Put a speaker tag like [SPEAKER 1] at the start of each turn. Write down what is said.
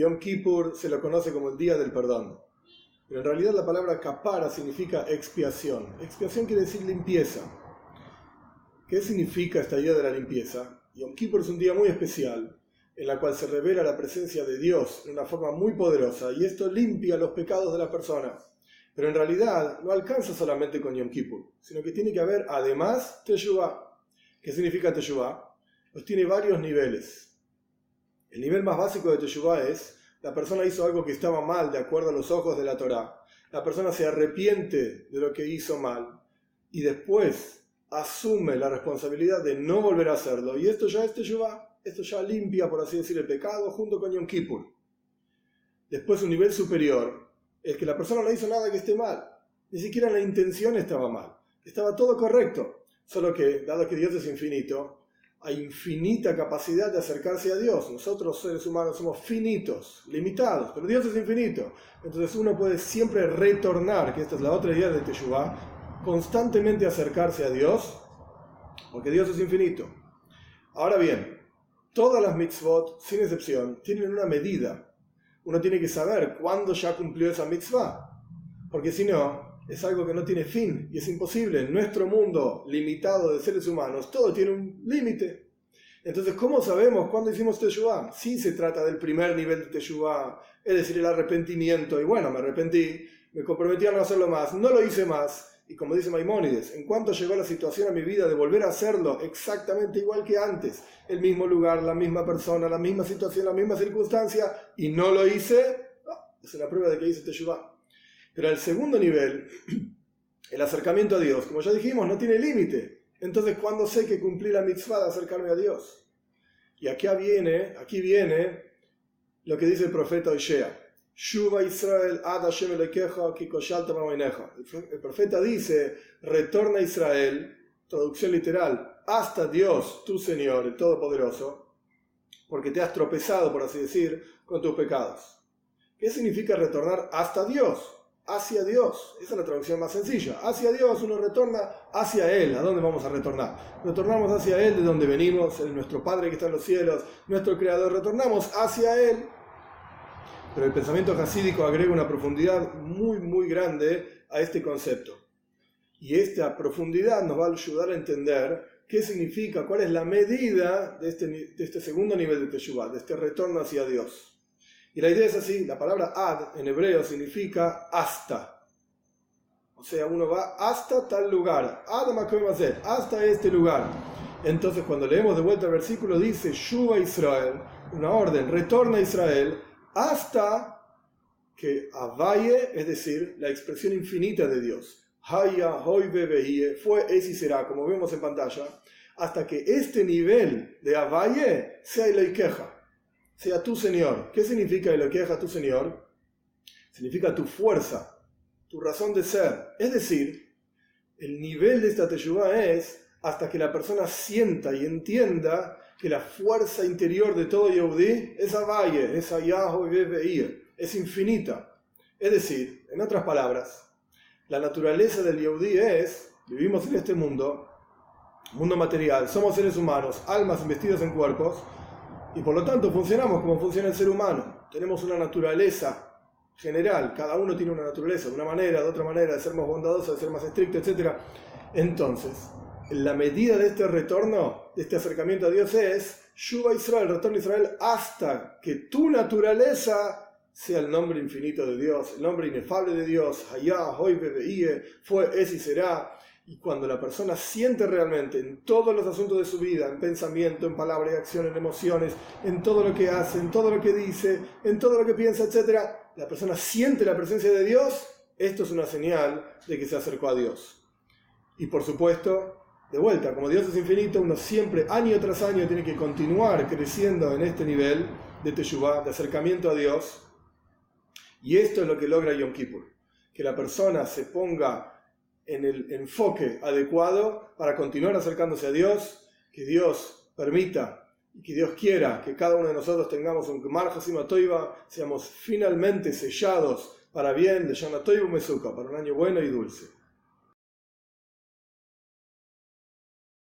[SPEAKER 1] Yom Kippur se lo conoce como el Día del Perdón. Pero en realidad la palabra kapara significa expiación. Expiación quiere decir limpieza. ¿Qué significa esta idea de la limpieza? Yom Kippur es un día muy especial en la cual se revela la presencia de Dios de una forma muy poderosa y esto limpia los pecados de la persona. Pero en realidad no alcanza solamente con Yom Kippur, sino que tiene que haber además Teshuvah. ¿Qué significa Teshuvah? Pues tiene varios niveles. El nivel más básico de Teshuvah es la persona hizo algo que estaba mal de acuerdo a los ojos de la Torá. La persona se arrepiente de lo que hizo mal y después asume la responsabilidad de no volver a hacerlo. Y esto ya es Teshuvah esto ya limpia, por así decir, el pecado junto con Yom Kippur. Después, un nivel superior es que la persona no hizo nada que esté mal, ni siquiera la intención estaba mal, estaba todo correcto, solo que, dado que Dios es infinito, hay infinita capacidad de acercarse a Dios. Nosotros, seres humanos, somos finitos, limitados, pero Dios es infinito. Entonces uno puede siempre retornar, que esta es la otra idea de Teshuvah, constantemente acercarse a Dios, porque Dios es infinito. Ahora bien, Todas las mitzvot, sin excepción, tienen una medida. Uno tiene que saber cuándo ya cumplió esa mitzvah. Porque si no, es algo que no tiene fin y es imposible. En nuestro mundo limitado de seres humanos, todo tiene un límite. Entonces, ¿cómo sabemos cuándo hicimos Teshuvah? Si se trata del primer nivel de Teshuvah, es decir, el arrepentimiento. Y bueno, me arrepentí, me comprometí a no hacerlo más, no lo hice más. Y como dice Maimónides, en cuanto llegó la situación a mi vida de volver a hacerlo exactamente igual que antes, el mismo lugar, la misma persona, la misma situación, la misma circunstancia, y no lo hice, ah, es una prueba de que hice Teshuvah. Pero el segundo nivel, el acercamiento a Dios, como ya dijimos, no tiene límite. Entonces, ¿cuándo sé que cumplí la mitzvah de acercarme a Dios? Y aquí viene, aquí viene lo que dice el profeta Oshea. Israel El profeta dice, retorna Israel, traducción literal, hasta Dios, tu Señor, el Todopoderoso, porque te has tropezado, por así decir, con tus pecados. ¿Qué significa retornar hasta Dios? Hacia Dios. Esa es la traducción más sencilla. Hacia Dios uno retorna hacia Él. ¿A dónde vamos a retornar? Retornamos hacia Él de donde venimos, nuestro Padre que está en los cielos, nuestro Creador. Retornamos hacia Él pero el pensamiento hasídico agrega una profundidad muy, muy grande a este concepto. Y esta profundidad nos va a ayudar a entender qué significa, cuál es la medida de este, de este segundo nivel de Teshuvah, de este retorno hacia Dios. Y la idea es así, la palabra ad en hebreo significa hasta. O sea, uno va hasta tal lugar, hasta este lugar. Entonces cuando leemos de vuelta el versículo dice, Shuba Israel, una orden, retorna a Israel, hasta que Avaye, es decir, la expresión infinita de Dios, Haya, Hoy, fue, es y será, como vemos en pantalla, hasta que este nivel de Avaye sea el queja, sea tu Señor. ¿Qué significa el queja tu Señor? Significa tu fuerza, tu razón de ser. Es decir, el nivel de esta teyubá es hasta que la persona sienta y entienda que la fuerza interior de todo Yehudi es Avaye, es Ayahu es infinita. Es decir, en otras palabras, la naturaleza del Yehudi es, vivimos en este mundo, mundo material, somos seres humanos, almas investidas en cuerpos, y por lo tanto funcionamos como funciona el ser humano. Tenemos una naturaleza general, cada uno tiene una naturaleza, de una manera, de otra manera, de ser más bondadoso, de ser más estricto, etc. Entonces, la medida de este retorno, de este acercamiento a Dios es Shuba Israel, retorno a Israel, hasta que tu naturaleza sea el nombre infinito de Dios, el nombre inefable de Dios, Hayah, Hoy, fue, es y será. Y cuando la persona siente realmente en todos los asuntos de su vida, en pensamiento, en palabra y acción, en emociones, en todo lo que hace, en todo lo que dice, en todo lo que piensa, etc., la persona siente la presencia de Dios, esto es una señal de que se acercó a Dios. Y por supuesto, de vuelta, como Dios es infinito, uno siempre, año tras año, tiene que continuar creciendo en este nivel de Teshuvah, de acercamiento a Dios. Y esto es lo que logra Yom Kippur, que la persona se ponga en el enfoque adecuado para continuar acercándose a Dios, que Dios permita y que Dios quiera que cada uno de nosotros tengamos un Gemar Toiva, seamos finalmente sellados para bien de Yana Toiva Mesuka, para un año bueno y dulce.